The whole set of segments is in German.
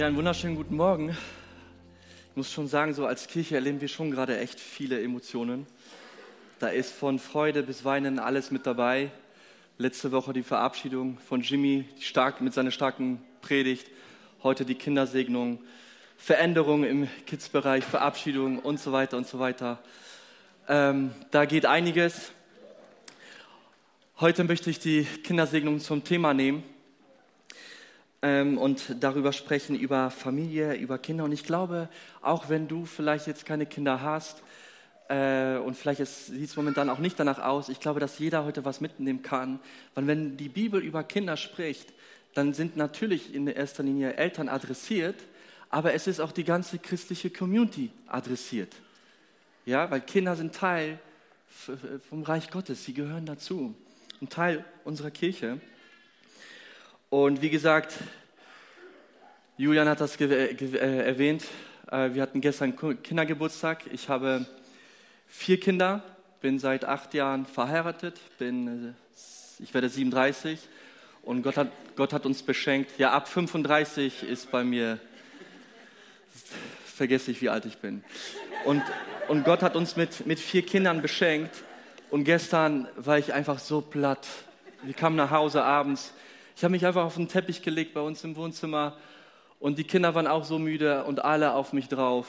Ja, einen wunderschönen guten Morgen. Ich muss schon sagen, so als Kirche erleben wir schon gerade echt viele Emotionen. Da ist von Freude bis Weinen alles mit dabei. Letzte Woche die Verabschiedung von Jimmy stark, mit seiner starken Predigt. Heute die Kindersegnung, Veränderung im Kids-Bereich, Verabschiedung und so weiter und so weiter. Ähm, da geht einiges. Heute möchte ich die Kindersegnung zum Thema nehmen ähm, und darüber sprechen, über Familie, über Kinder. Und ich glaube, auch wenn du vielleicht jetzt keine Kinder hast äh, und vielleicht sieht es momentan auch nicht danach aus, ich glaube, dass jeder heute was mitnehmen kann. Weil wenn die Bibel über Kinder spricht, dann sind natürlich in erster Linie Eltern adressiert, aber es ist auch die ganze christliche Community adressiert. Ja, weil Kinder sind Teil vom Reich Gottes, sie gehören dazu, ein Teil unserer Kirche. Und wie gesagt, Julian hat das äh, erwähnt. Äh, wir hatten gestern Kindergeburtstag. Ich habe vier Kinder, bin seit acht Jahren verheiratet, bin, äh, ich werde 37 und Gott hat, Gott hat uns beschenkt. Ja, ab 35 ist bei mir, vergesse ich, wie alt ich bin. Und, und Gott hat uns mit, mit vier Kindern beschenkt. Und gestern war ich einfach so platt. Wir kamen nach Hause abends ich habe mich einfach auf den Teppich gelegt bei uns im Wohnzimmer und die Kinder waren auch so müde und alle auf mich drauf.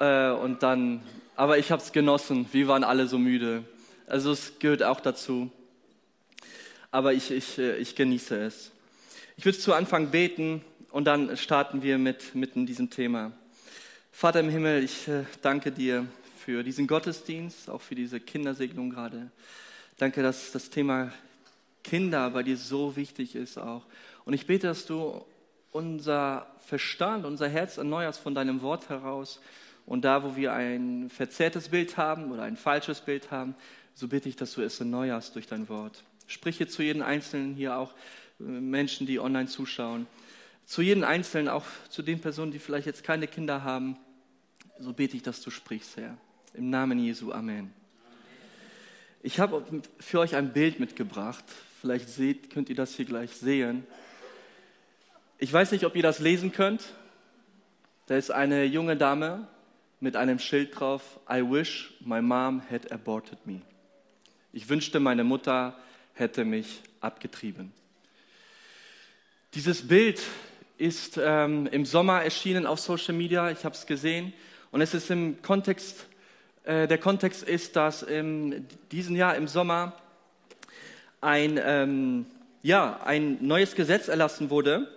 äh, und dann, aber ich habe es genossen. Wir waren alle so müde. Also es gehört auch dazu. Aber ich, ich, äh, ich genieße es. Ich würde zu Anfang beten und dann starten wir mit, mit in diesem Thema. Vater im Himmel, ich äh, danke dir für diesen Gottesdienst, auch für diese Kindersegnung gerade. Danke, dass das Thema Kinder bei dir so wichtig ist auch. Und ich bete, dass du unser Verstand, unser Herz erneuerst von deinem Wort heraus. Und da, wo wir ein verzerrtes Bild haben oder ein falsches Bild haben, so bitte ich, dass du es erneuerst durch dein Wort. Spreche zu jedem Einzelnen hier auch äh, Menschen, die online zuschauen. Zu jedem Einzelnen, auch zu den Personen, die vielleicht jetzt keine Kinder haben. So bete ich, dass du sprichst, Herr. Im Namen Jesu. Amen. Ich habe für euch ein Bild mitgebracht Vielleicht seht, könnt ihr das hier gleich sehen. Ich weiß nicht, ob ihr das lesen könnt. Da ist eine junge Dame mit einem Schild drauf, I wish my mom had aborted me. Ich wünschte, meine Mutter hätte mich abgetrieben. Dieses Bild ist ähm, im Sommer erschienen auf Social Media. Ich habe es gesehen. Und es ist im Kontext, äh, der Kontext ist, dass in diesem Jahr im Sommer ein, ähm, ja, ein neues Gesetz erlassen wurde,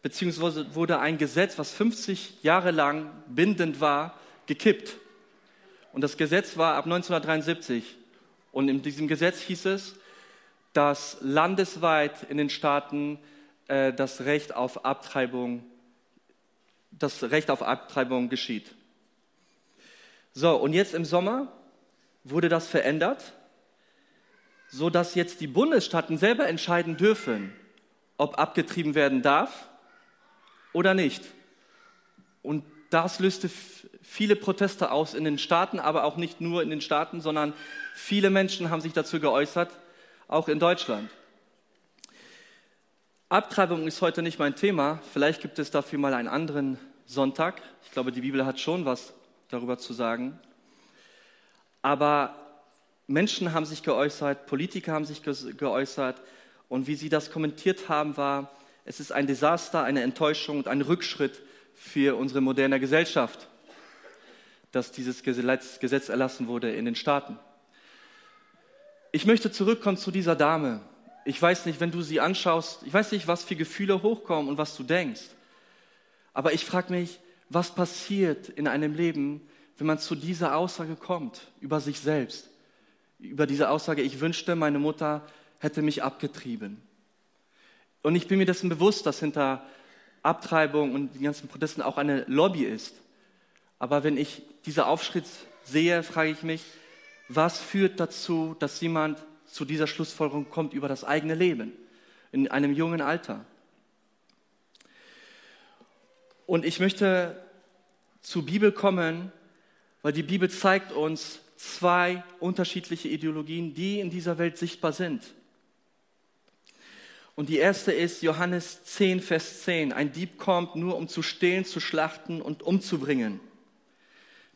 beziehungsweise wurde ein Gesetz, was 50 Jahre lang bindend war, gekippt. Und das Gesetz war ab 1973. Und in diesem Gesetz hieß es, dass landesweit in den Staaten äh, das Recht auf Abtreibung, das Recht auf Abtreibung geschieht. So, und jetzt im Sommer wurde das verändert so dass jetzt die Bundesstaaten selber entscheiden dürfen, ob abgetrieben werden darf oder nicht. Und das löste viele Proteste aus in den Staaten, aber auch nicht nur in den Staaten, sondern viele Menschen haben sich dazu geäußert, auch in Deutschland. Abtreibung ist heute nicht mein Thema. Vielleicht gibt es dafür mal einen anderen Sonntag. Ich glaube, die Bibel hat schon was darüber zu sagen. Aber Menschen haben sich geäußert, Politiker haben sich geäußert und wie sie das kommentiert haben, war, es ist ein Desaster, eine Enttäuschung und ein Rückschritt für unsere moderne Gesellschaft, dass dieses Gesetz, erlassen wurde in den Staaten. Ich möchte zurückkommen zu dieser Dame. Ich weiß nicht, wenn du sie anschaust, ich weiß nicht, was für Gefühle hochkommen und was du denkst. Aber ich frage mich, was passiert in einem Leben, wenn man zu dieser Aussage kommt über sich selbst? Über diese Aussage, ich wünschte, meine Mutter hätte mich abgetrieben. Und ich bin mir dessen bewusst, dass hinter Abtreibung und den ganzen Protesten auch eine Lobby ist. Aber wenn ich diese Aufschritt sehe, frage ich mich, was führt dazu, dass jemand zu dieser Schlussfolgerung kommt über das eigene Leben in einem jungen Alter? Und ich möchte zur Bibel kommen, weil die Bibel zeigt uns, zwei unterschiedliche Ideologien, die in dieser Welt sichtbar sind. Und die erste ist Johannes 10, Vers 10. Ein Dieb kommt nur, um zu stehlen, zu schlachten und umzubringen.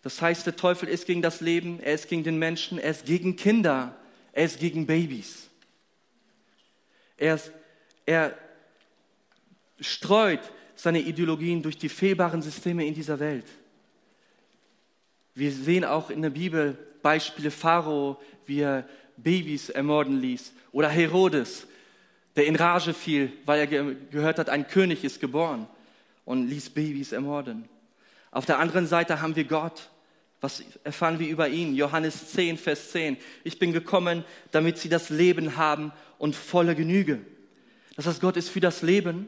Das heißt, der Teufel ist gegen das Leben, er ist gegen den Menschen, er ist gegen Kinder, er ist gegen Babys. Er, ist, er streut seine Ideologien durch die fehlbaren Systeme in dieser Welt. Wir sehen auch in der Bibel Beispiele Pharao, wie er Babys ermorden ließ, oder Herodes, der in Rage fiel, weil er ge gehört hat, ein König ist geboren und ließ Babys ermorden. Auf der anderen Seite haben wir Gott. Was erfahren wir über ihn? Johannes 10, Vers 10. Ich bin gekommen, damit sie das Leben haben und volle Genüge. Das heißt, Gott ist für das Leben,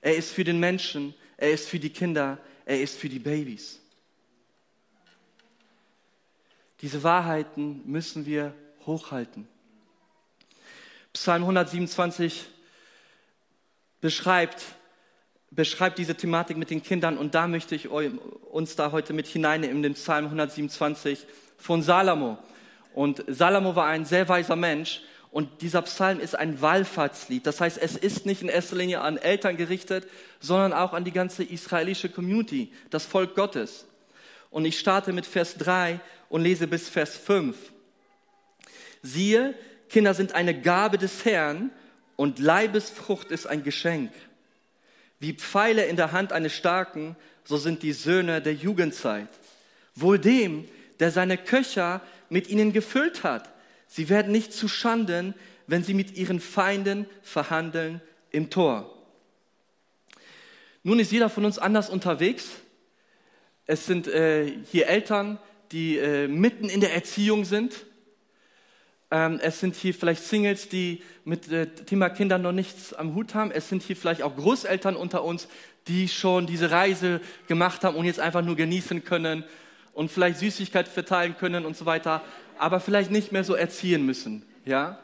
er ist für den Menschen, er ist für die Kinder, er ist für die Babys. Diese Wahrheiten müssen wir hochhalten. Psalm 127 beschreibt, beschreibt diese Thematik mit den Kindern und da möchte ich uns da heute mit hineinnehmen in den Psalm 127 von Salomo. Und Salomo war ein sehr weiser Mensch und dieser Psalm ist ein Wallfahrtslied. Das heißt, es ist nicht in erster Linie an Eltern gerichtet, sondern auch an die ganze israelische Community, das Volk Gottes. Und ich starte mit Vers 3 und lese bis Vers 5. Siehe, Kinder sind eine Gabe des Herrn und Leibesfrucht ist ein Geschenk. Wie Pfeile in der Hand eines Starken, so sind die Söhne der Jugendzeit. Wohl dem, der seine Köcher mit ihnen gefüllt hat. Sie werden nicht zu Schanden, wenn sie mit ihren Feinden verhandeln im Tor. Nun ist jeder von uns anders unterwegs. Es sind äh, hier Eltern, die äh, mitten in der Erziehung sind. Ähm, es sind hier vielleicht Singles, die mit äh, Thema Kinder noch nichts am Hut haben. Es sind hier vielleicht auch Großeltern unter uns, die schon diese Reise gemacht haben und jetzt einfach nur genießen können und vielleicht Süßigkeit verteilen können und so weiter, aber vielleicht nicht mehr so erziehen müssen. Ja?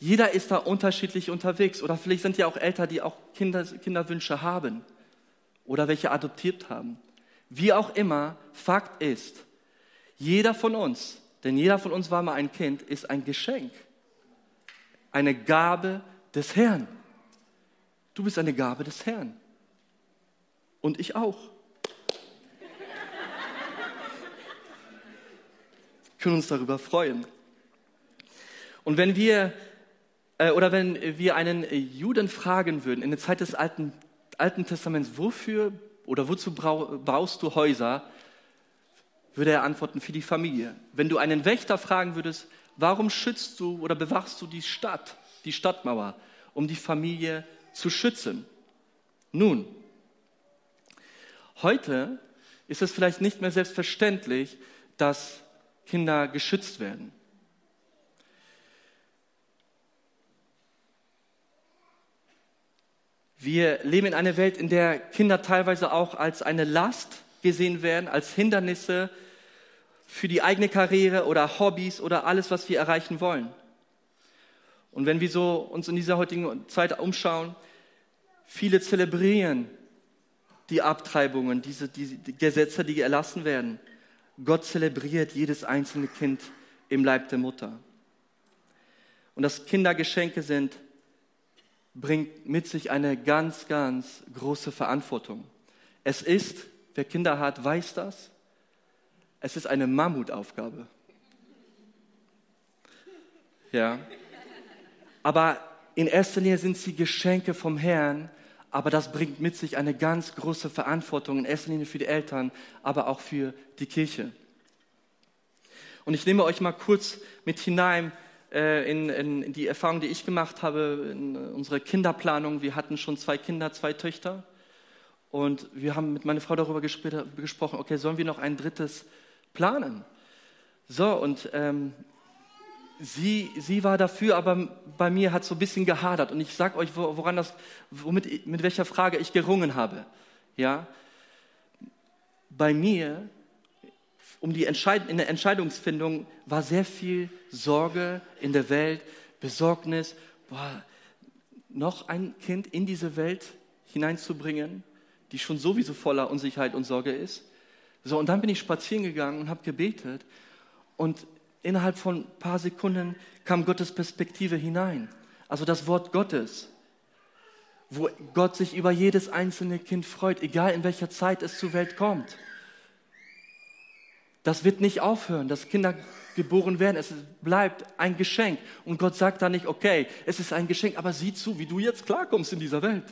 Jeder ist da unterschiedlich unterwegs. Oder vielleicht sind ja auch Eltern, die auch Kinder, Kinderwünsche haben oder welche adoptiert haben. Wie auch immer, Fakt ist, jeder von uns denn jeder von uns war mal ein Kind, ist ein Geschenk, eine Gabe des Herrn. Du bist eine Gabe des Herrn. Und ich auch. Wir können uns darüber freuen. Und wenn wir äh, oder wenn wir einen Juden fragen würden in der Zeit des Alten, Alten Testaments, wofür oder wozu brauchst du Häuser? Würde er antworten, für die Familie. Wenn du einen Wächter fragen würdest, warum schützt du oder bewachst du die Stadt, die Stadtmauer, um die Familie zu schützen? Nun, heute ist es vielleicht nicht mehr selbstverständlich, dass Kinder geschützt werden. Wir leben in einer Welt, in der Kinder teilweise auch als eine Last gesehen werden, als Hindernisse für die eigene Karriere oder Hobbys oder alles, was wir erreichen wollen. Und wenn wir so uns in dieser heutigen Zeit umschauen, viele zelebrieren die Abtreibungen, diese, die Gesetze, die erlassen werden. Gott zelebriert jedes einzelne Kind im Leib der Mutter. Und dass Kindergeschenke sind, bringt mit sich eine ganz, ganz große Verantwortung. Es ist Wer Kinder hat, weiß das. Es ist eine Mammutaufgabe. Ja. Aber in erster Linie sind sie Geschenke vom Herrn, aber das bringt mit sich eine ganz große Verantwortung, in erster Linie für die Eltern, aber auch für die Kirche. Und ich nehme euch mal kurz mit hinein äh, in, in die Erfahrung, die ich gemacht habe in unsere Kinderplanung. Wir hatten schon zwei Kinder, zwei Töchter. Und wir haben mit meiner Frau darüber gesprochen, okay, sollen wir noch ein drittes planen? So, und ähm, sie, sie war dafür, aber bei mir hat so ein bisschen gehadert. Und ich sage euch, woran das, womit, mit welcher Frage ich gerungen habe. Ja? Bei mir, um die Entscheid in der Entscheidungsfindung, war sehr viel Sorge in der Welt, Besorgnis, boah, noch ein Kind in diese Welt hineinzubringen die schon sowieso voller Unsicherheit und Sorge ist. So, und dann bin ich spazieren gegangen und habe gebetet. Und innerhalb von ein paar Sekunden kam Gottes Perspektive hinein. Also das Wort Gottes. wo Gott sich über jedes einzelne Kind freut, egal in welcher Zeit es zur Welt kommt. Das wird nicht aufhören, dass Kinder geboren werden. Es bleibt ein Geschenk. Und Gott sagt da nicht, okay, es ist ein Geschenk, aber sieh zu, wie du jetzt klarkommst in dieser Welt.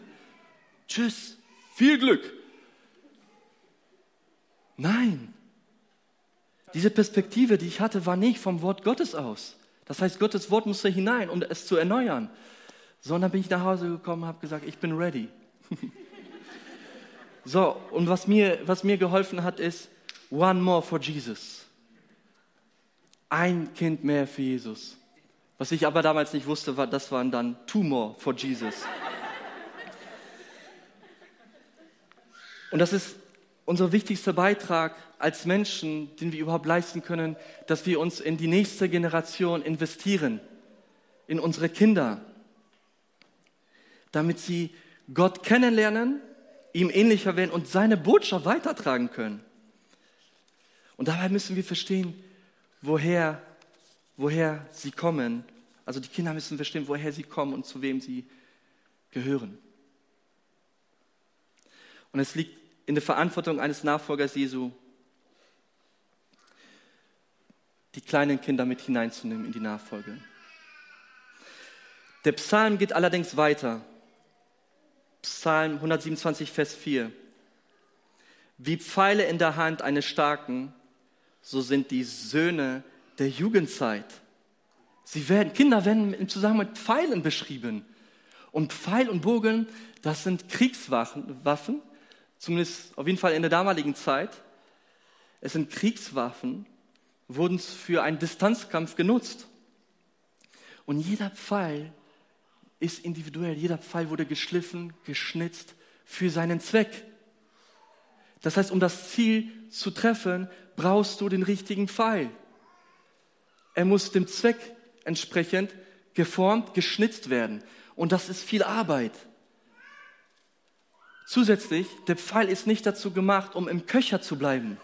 Tschüss, viel Glück. Nein. Diese Perspektive, die ich hatte, war nicht vom Wort Gottes aus. Das heißt, Gottes Wort musste hinein, um es zu erneuern. Sondern bin ich nach Hause gekommen und habe gesagt, ich bin ready. so, und was mir, was mir geholfen hat, ist, one more for Jesus. Ein Kind mehr für Jesus. Was ich aber damals nicht wusste, war, das waren dann two more for Jesus. Und das ist unser wichtigster Beitrag als Menschen, den wir überhaupt leisten können, dass wir uns in die nächste Generation investieren, in unsere Kinder, damit sie Gott kennenlernen, ihm ähnlicher werden und seine Botschaft weitertragen können. Und dabei müssen wir verstehen, woher, woher sie kommen. Also die Kinder müssen verstehen, woher sie kommen und zu wem sie gehören. Und es liegt in der Verantwortung eines Nachfolgers Jesu, die kleinen Kinder mit hineinzunehmen in die Nachfolge. Der Psalm geht allerdings weiter. Psalm 127, Vers 4. Wie Pfeile in der Hand eines Starken, so sind die Söhne der Jugendzeit. Sie werden, Kinder werden im Zusammenhang mit Pfeilen beschrieben. Und Pfeil und Bogen, das sind Kriegswaffen, zumindest auf jeden Fall in der damaligen Zeit. Es sind Kriegswaffen, wurden für einen Distanzkampf genutzt. Und jeder Pfeil ist individuell. Jeder Pfeil wurde geschliffen, geschnitzt für seinen Zweck. Das heißt, um das Ziel zu treffen, brauchst du den richtigen Pfeil. Er muss dem Zweck entsprechend geformt, geschnitzt werden. Und das ist viel Arbeit. Zusätzlich, der Pfeil ist nicht dazu gemacht, um im Köcher zu bleiben,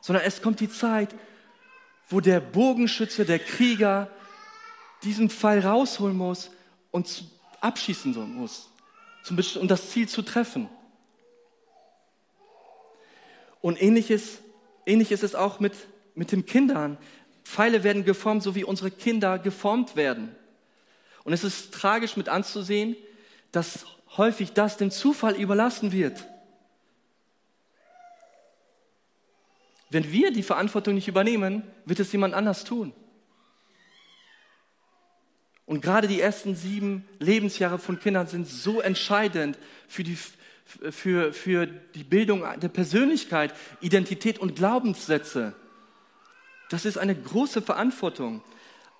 sondern es kommt die Zeit, wo der Bogenschütze, der Krieger diesen Pfeil rausholen muss und abschießen muss, um das Ziel zu treffen. Und ähnliches, ähnlich ist es auch mit, mit den Kindern. Pfeile werden geformt, so wie unsere Kinder geformt werden. Und es ist tragisch mit anzusehen, dass häufig das dem Zufall überlassen wird. Wenn wir die Verantwortung nicht übernehmen, wird es jemand anders tun. Und gerade die ersten sieben Lebensjahre von Kindern sind so entscheidend für die, für, für die Bildung der Persönlichkeit, Identität und Glaubenssätze. Das ist eine große Verantwortung.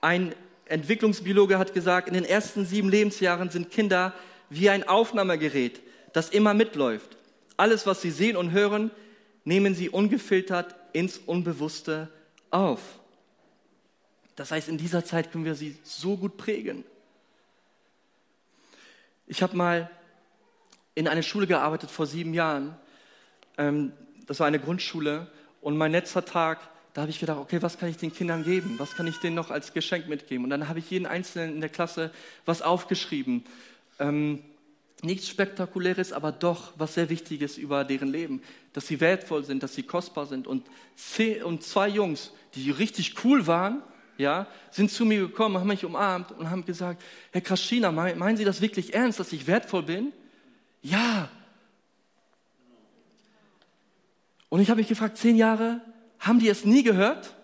Ein Entwicklungsbiologe hat gesagt, in den ersten sieben Lebensjahren sind Kinder wie ein Aufnahmegerät, das immer mitläuft. Alles, was sie sehen und hören, nehmen sie ungefiltert ins Unbewusste auf. Das heißt, in dieser Zeit können wir sie so gut prägen. Ich habe mal in einer Schule gearbeitet vor sieben Jahren. Ähm, das war eine Grundschule. Und mein letzter Tag, da habe ich gedacht, okay, was kann ich den Kindern geben? Was kann ich denen noch als Geschenk mitgeben? Und dann habe ich jeden Einzelnen in der Klasse was aufgeschrieben. Ähm, nichts Spektakuläres, aber doch was sehr Wichtiges über deren Leben. Dass sie wertvoll sind, dass sie kostbar sind. Und, zehn, und zwei Jungs, die richtig cool waren, ja, sind zu mir gekommen, haben mich umarmt und haben gesagt, Herr Kraschina, meinen Sie das wirklich ernst, dass ich wertvoll bin? Ja. Und ich habe mich gefragt, zehn Jahre, haben die es nie gehört?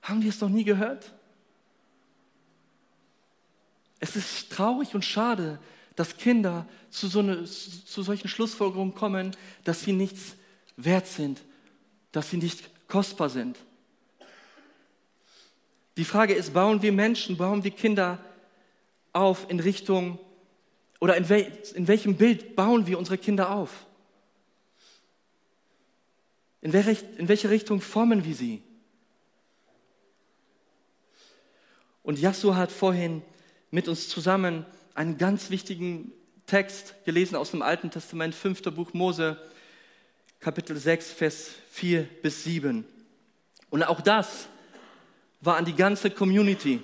Haben die es noch nie gehört? Es ist traurig und schade, dass Kinder zu, so eine, zu solchen Schlussfolgerungen kommen, dass sie nichts wert sind, dass sie nicht kostbar sind. Die Frage ist, bauen wir Menschen, bauen wir Kinder auf in Richtung, oder in, wel, in welchem Bild bauen wir unsere Kinder auf? In, wer, in welche Richtung formen wir sie? Und Yasu hat vorhin mit uns zusammen einen ganz wichtigen Text gelesen aus dem Alten Testament, fünfter Buch Mose, Kapitel 6, Vers 4 bis 7. Und auch das war an die ganze Community.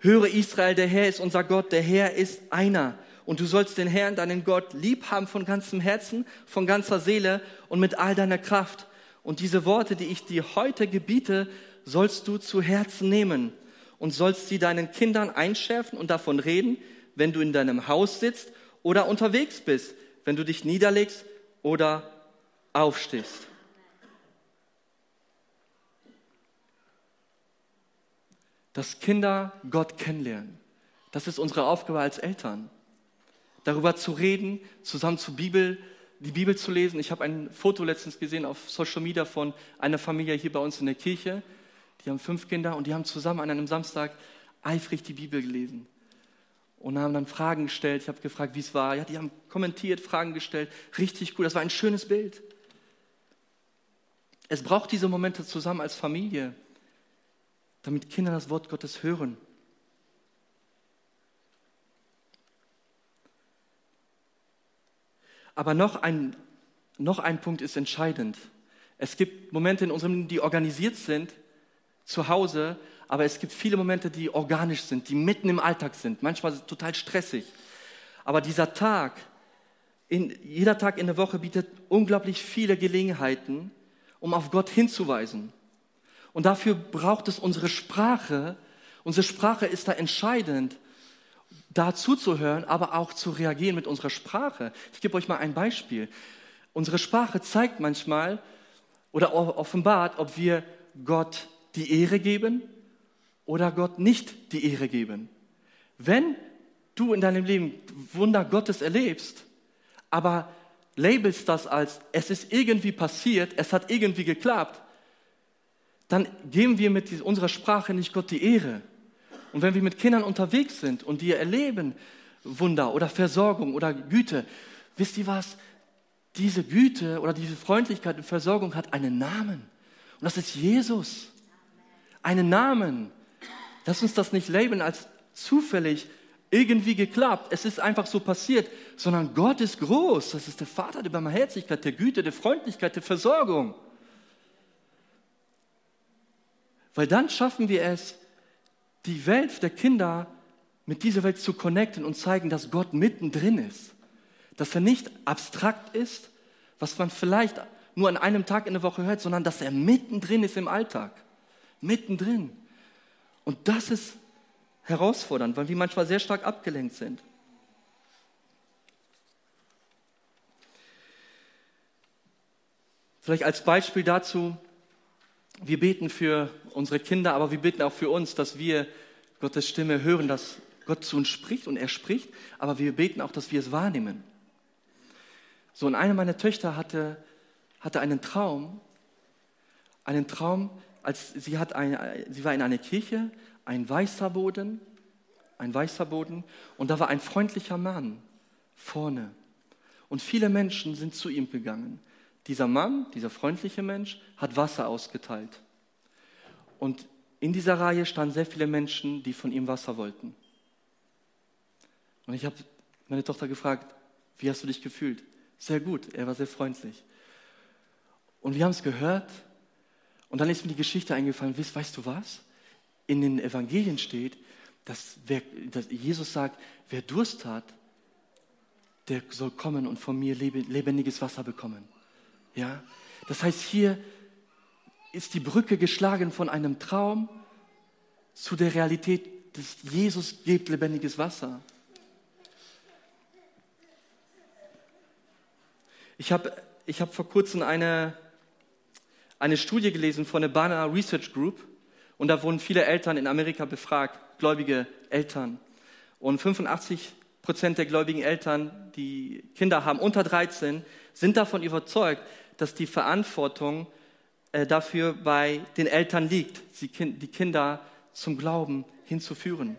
Höre Israel, der Herr ist unser Gott, der Herr ist einer. Und du sollst den Herrn, deinen Gott, lieb haben von ganzem Herzen, von ganzer Seele und mit all deiner Kraft. Und diese Worte, die ich dir heute gebiete, sollst du zu Herzen nehmen und sollst sie deinen Kindern einschärfen und davon reden, wenn du in deinem Haus sitzt oder unterwegs bist, wenn du dich niederlegst oder aufstehst. Dass Kinder Gott kennenlernen. Das ist unsere Aufgabe als Eltern. Darüber zu reden, zusammen zur Bibel, die Bibel zu lesen. Ich habe ein Foto letztens gesehen auf Social Media von einer Familie hier bei uns in der Kirche. Die haben fünf Kinder und die haben zusammen an einem Samstag eifrig die Bibel gelesen. Und haben dann Fragen gestellt. Ich habe gefragt, wie es war. Ja, die haben kommentiert, Fragen gestellt. Richtig cool. Das war ein schönes Bild. Es braucht diese Momente zusammen als Familie, damit Kinder das Wort Gottes hören. Aber noch ein, noch ein Punkt ist entscheidend. Es gibt Momente in unserem Leben, die organisiert sind, zu Hause, aber es gibt viele Momente, die organisch sind, die mitten im Alltag sind. Manchmal total stressig. Aber dieser Tag, in, jeder Tag in der Woche bietet unglaublich viele Gelegenheiten, um auf Gott hinzuweisen. Und dafür braucht es unsere Sprache. Unsere Sprache ist da entscheidend, da zuzuhören, aber auch zu reagieren mit unserer Sprache. Ich gebe euch mal ein Beispiel. Unsere Sprache zeigt manchmal oder offenbart, ob wir Gott die Ehre geben oder Gott nicht die Ehre geben. Wenn du in deinem Leben Wunder Gottes erlebst, aber labelst das als, es ist irgendwie passiert, es hat irgendwie geklappt, dann geben wir mit unserer Sprache nicht Gott die Ehre. Und wenn wir mit Kindern unterwegs sind und die erleben Wunder oder Versorgung oder Güte, wisst ihr was? Diese Güte oder diese Freundlichkeit und Versorgung hat einen Namen. Und das ist Jesus. Einen Namen. Lass uns das nicht labeln als zufällig irgendwie geklappt. Es ist einfach so passiert, sondern Gott ist groß. Das ist der Vater der Barmherzigkeit, der Güte, der Freundlichkeit, der Versorgung. Weil dann schaffen wir es, die Welt der Kinder mit dieser Welt zu connecten und zeigen, dass Gott mittendrin ist. Dass er nicht abstrakt ist, was man vielleicht nur an einem Tag in der Woche hört, sondern dass er mittendrin ist im Alltag. Mittendrin. Und das ist herausfordernd, weil wir manchmal sehr stark abgelenkt sind. Vielleicht als Beispiel dazu, wir beten für unsere Kinder, aber wir beten auch für uns, dass wir Gottes Stimme hören, dass Gott zu uns spricht und er spricht, aber wir beten auch, dass wir es wahrnehmen. So, und eine meiner Töchter hatte, hatte einen Traum, einen Traum, als sie, hat eine, sie war in einer Kirche, ein weißer Boden, ein weißer Boden, und da war ein freundlicher Mann vorne. Und viele Menschen sind zu ihm gegangen. Dieser Mann, dieser freundliche Mensch, hat Wasser ausgeteilt. Und in dieser Reihe standen sehr viele Menschen, die von ihm Wasser wollten. Und ich habe meine Tochter gefragt, wie hast du dich gefühlt? Sehr gut, er war sehr freundlich. Und wir haben es gehört und dann ist mir die Geschichte eingefallen, weißt, weißt du was? In den Evangelien steht, dass, wer, dass Jesus sagt, wer Durst hat, der soll kommen und von mir lebendiges Wasser bekommen. Ja? Das heißt, hier ist die Brücke geschlagen von einem Traum zu der Realität, dass Jesus gibt lebendiges Wasser. Ich habe ich hab vor kurzem eine, eine Studie gelesen von der Bana Research Group und da wurden viele Eltern in Amerika befragt, gläubige Eltern. Und 85 Prozent der gläubigen Eltern, die Kinder haben unter 13, sind davon überzeugt, dass die Verantwortung äh, dafür bei den Eltern liegt, die Kinder zum Glauben hinzuführen.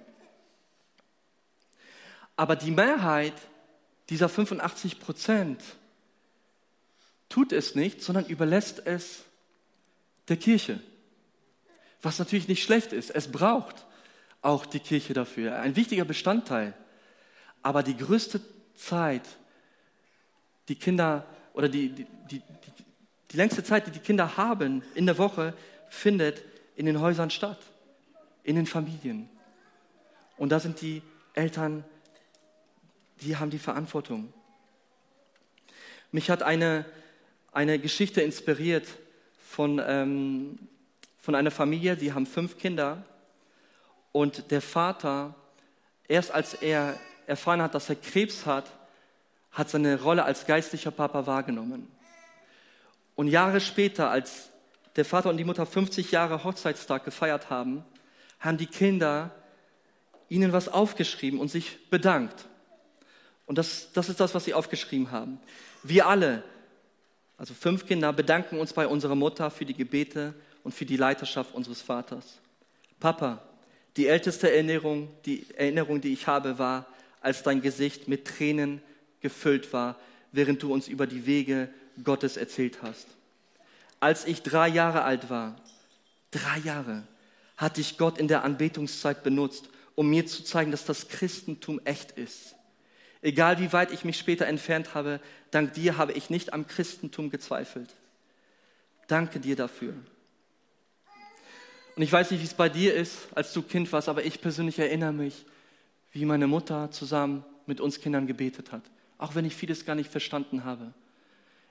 Aber die Mehrheit dieser 85 Prozent tut es nicht, sondern überlässt es der Kirche. Was natürlich nicht schlecht ist. Es braucht auch die Kirche dafür. Ein wichtiger Bestandteil. Aber die größte Zeit, die Kinder oder die, die, die, die längste Zeit, die die Kinder haben in der Woche, findet in den Häusern statt, in den Familien. Und da sind die Eltern die haben die Verantwortung. Mich hat eine, eine Geschichte inspiriert von, ähm, von einer Familie, die haben fünf Kinder und der Vater, erst als er erfahren hat, dass er Krebs hat, hat seine Rolle als geistlicher Papa wahrgenommen. Und Jahre später, als der Vater und die Mutter 50 Jahre Hochzeitstag gefeiert haben, haben die Kinder ihnen was aufgeschrieben und sich bedankt. Und das, das ist das, was sie aufgeschrieben haben. Wir alle, also fünf Kinder, bedanken uns bei unserer Mutter für die Gebete und für die Leiterschaft unseres Vaters. Papa, die älteste Erinnerung, die Erinnerung, die ich habe, war, als dein Gesicht mit Tränen gefüllt war, während du uns über die Wege Gottes erzählt hast. Als ich drei Jahre alt war, drei Jahre, hatte ich Gott in der Anbetungszeit benutzt, um mir zu zeigen, dass das Christentum echt ist. Egal wie weit ich mich später entfernt habe, dank dir habe ich nicht am Christentum gezweifelt. Danke dir dafür. Und ich weiß nicht, wie es bei dir ist, als du Kind warst, aber ich persönlich erinnere mich, wie meine Mutter zusammen mit uns Kindern gebetet hat, auch wenn ich vieles gar nicht verstanden habe.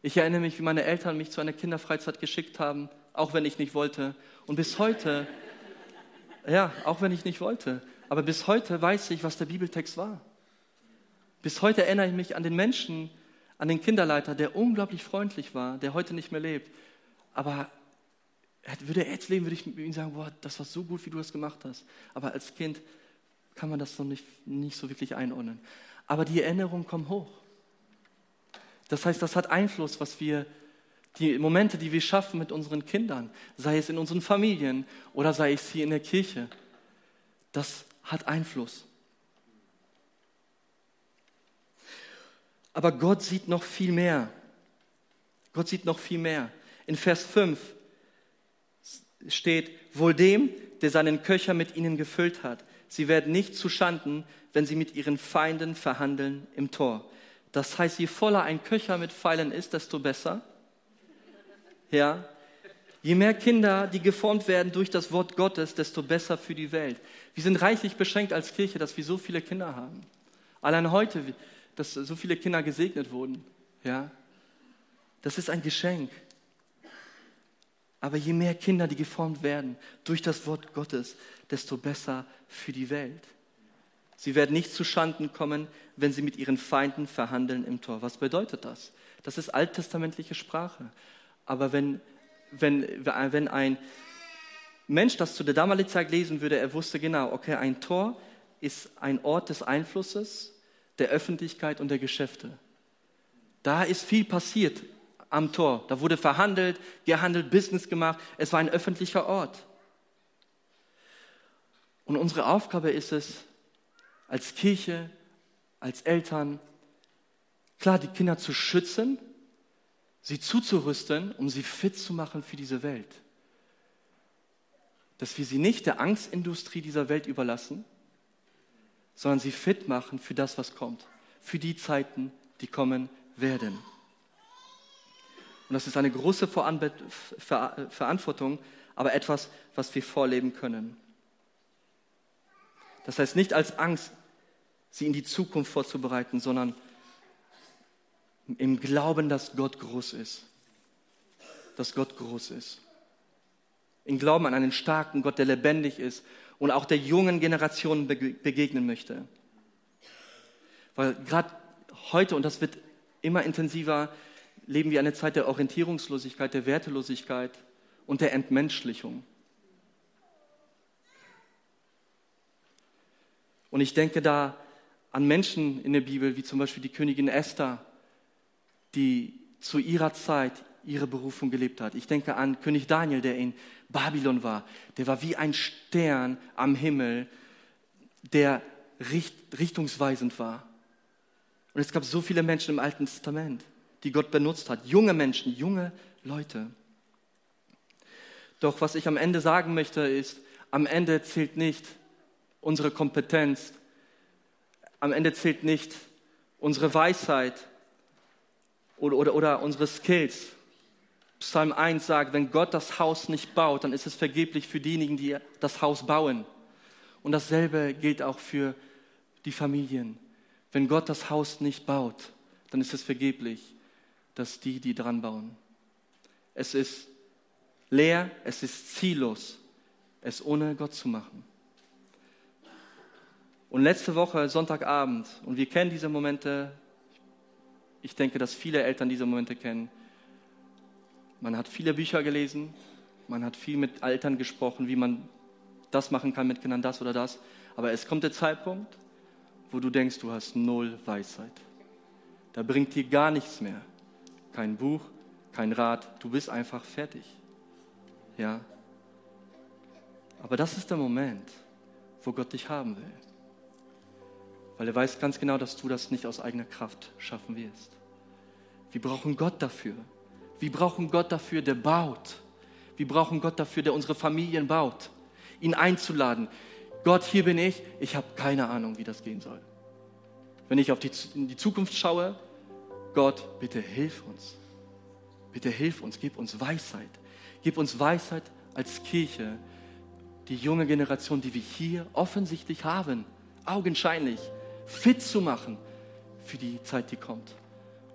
Ich erinnere mich, wie meine Eltern mich zu einer Kinderfreizeit geschickt haben, auch wenn ich nicht wollte. Und bis heute, ja, auch wenn ich nicht wollte, aber bis heute weiß ich, was der Bibeltext war. Bis heute erinnere ich mich an den Menschen, an den Kinderleiter, der unglaublich freundlich war, der heute nicht mehr lebt. Aber würde er jetzt leben, würde ich mit ihm sagen, boah, das war so gut, wie du das gemacht hast. Aber als Kind kann man das noch nicht, nicht so wirklich einordnen. Aber die Erinnerungen kommen hoch. Das heißt, das hat Einfluss, was wir, die Momente, die wir schaffen mit unseren Kindern, sei es in unseren Familien oder sei es hier in der Kirche, das hat Einfluss. Aber Gott sieht noch viel mehr. Gott sieht noch viel mehr. In Vers 5 steht, wohl dem, der seinen Köcher mit ihnen gefüllt hat. Sie werden nicht zu Schanden, wenn sie mit ihren Feinden verhandeln im Tor. Das heißt, je voller ein Köcher mit Pfeilen ist, desto besser. Ja. Je mehr Kinder, die geformt werden durch das Wort Gottes, desto besser für die Welt. Wir sind reichlich beschränkt als Kirche, dass wir so viele Kinder haben. Allein heute, dass so viele Kinder gesegnet wurden. Ja. Das ist ein Geschenk. Aber je mehr Kinder, die geformt werden durch das Wort Gottes, desto besser für die Welt. Sie werden nicht zu Schanden kommen, wenn sie mit ihren Feinden verhandeln im Tor. Was bedeutet das? Das ist alttestamentliche Sprache. Aber wenn, wenn, wenn ein Mensch das zu der damaligen Zeit lesen würde, er wusste genau, okay, ein Tor ist ein Ort des Einflusses, der Öffentlichkeit und der Geschäfte. Da ist viel passiert am Tor. Da wurde verhandelt, gehandelt, Business gemacht. Es war ein öffentlicher Ort. Und unsere Aufgabe ist es, als Kirche, als Eltern, klar, die Kinder zu schützen, sie zuzurüsten, um sie fit zu machen für diese Welt. Dass wir sie nicht der Angstindustrie dieser Welt überlassen, sondern sie fit machen für das, was kommt, für die Zeiten, die kommen werden. Und das ist eine große Verantwortung, aber etwas, was wir vorleben können. Das heißt nicht als Angst, sie in die Zukunft vorzubereiten, sondern im Glauben, dass Gott groß ist. Dass Gott groß ist. Im Glauben an einen starken Gott, der lebendig ist und auch der jungen Generation begegnen möchte. Weil gerade heute, und das wird immer intensiver, leben wir eine Zeit der Orientierungslosigkeit, der Wertelosigkeit und der Entmenschlichung. Und ich denke da an Menschen in der Bibel, wie zum Beispiel die Königin Esther, die zu ihrer Zeit ihre Berufung gelebt hat. Ich denke an König Daniel, der in Babylon war. Der war wie ein Stern am Himmel, der richtungsweisend war. Und es gab so viele Menschen im Alten Testament die Gott benutzt hat. Junge Menschen, junge Leute. Doch was ich am Ende sagen möchte, ist, am Ende zählt nicht unsere Kompetenz, am Ende zählt nicht unsere Weisheit oder, oder, oder unsere Skills. Psalm 1 sagt, wenn Gott das Haus nicht baut, dann ist es vergeblich für diejenigen, die das Haus bauen. Und dasselbe gilt auch für die Familien, Wenn Gott das Haus nicht baut, dann ist es vergeblich, dass die, die dran bauen. Es ist leer, es ist ziellos, es ohne Gott zu machen. Und letzte Woche, Sonntagabend, und wir kennen diese Momente, ich denke, dass viele Eltern diese Momente kennen. Man hat viele Bücher gelesen, man hat viel mit Eltern gesprochen, wie man das machen kann mit Kindern, das oder das. Aber es kommt der Zeitpunkt, wo du denkst, du hast null Weisheit. Da bringt dir gar nichts mehr. Kein Buch, kein Rat, du bist einfach fertig. Ja. Aber das ist der Moment, wo Gott dich haben will. Weil er weiß ganz genau, dass du das nicht aus eigener Kraft schaffen wirst. Wir brauchen Gott dafür. Wir brauchen Gott dafür, der baut. Wir brauchen Gott dafür, der unsere Familien baut. Ihn einzuladen. Gott, hier bin ich. Ich habe keine Ahnung, wie das gehen soll. Wenn ich auf die, in die Zukunft schaue, Gott, bitte hilf uns. Bitte hilf uns, gib uns Weisheit. Gib uns Weisheit als Kirche, die junge Generation, die wir hier offensichtlich haben, augenscheinlich, fit zu machen für die Zeit, die kommt.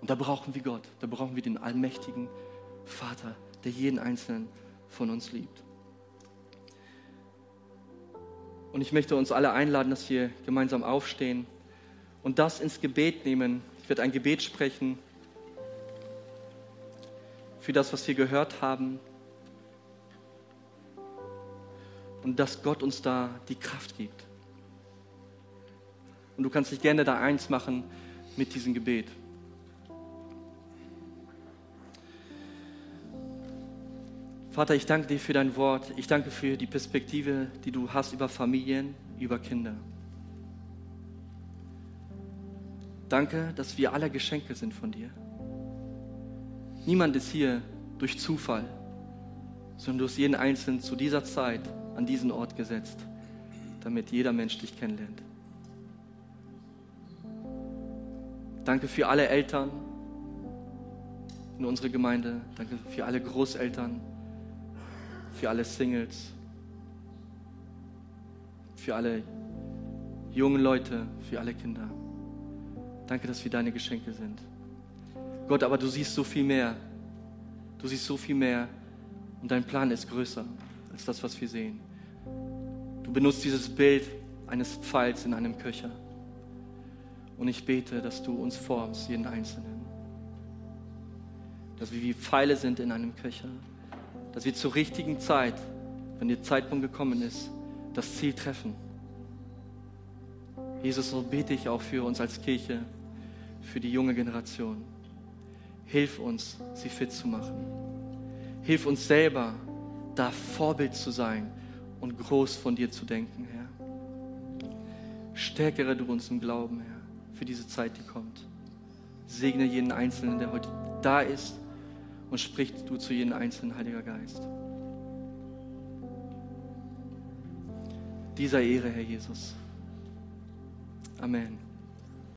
Und da brauchen wir Gott, da brauchen wir den allmächtigen Vater, der jeden einzelnen von uns liebt. Und ich möchte uns alle einladen, dass wir gemeinsam aufstehen und das ins Gebet nehmen. Ich werde ein Gebet sprechen für das, was wir gehört haben. Und dass Gott uns da die Kraft gibt. Und du kannst dich gerne da eins machen mit diesem Gebet. Vater, ich danke dir für dein Wort. Ich danke für die Perspektive, die du hast über Familien, über Kinder. Danke, dass wir alle Geschenke sind von dir. Niemand ist hier durch Zufall, sondern du hast jeden Einzelnen zu dieser Zeit an diesen Ort gesetzt, damit jeder Mensch dich kennenlernt. Danke für alle Eltern in unserer Gemeinde. Danke für alle Großeltern für alle Singles, für alle jungen Leute, für alle Kinder. Danke, dass wir deine Geschenke sind. Gott, aber du siehst so viel mehr. Du siehst so viel mehr und dein Plan ist größer als das, was wir sehen. Du benutzt dieses Bild eines Pfeils in einem Köcher. Und ich bete, dass du uns formst, jeden Einzelnen. Dass wir wie Pfeile sind in einem Köcher dass wir zur richtigen Zeit, wenn der Zeitpunkt gekommen ist, das Ziel treffen. Jesus, so bete ich auch für uns als Kirche, für die junge Generation. Hilf uns, sie fit zu machen. Hilf uns selber, da Vorbild zu sein und groß von dir zu denken, Herr. Stärkere du uns im Glauben, Herr, für diese Zeit, die kommt. Segne jeden Einzelnen, der heute da ist und sprich du zu jedem einzelnen Heiliger Geist. Dieser Ehre, Herr Jesus. Amen.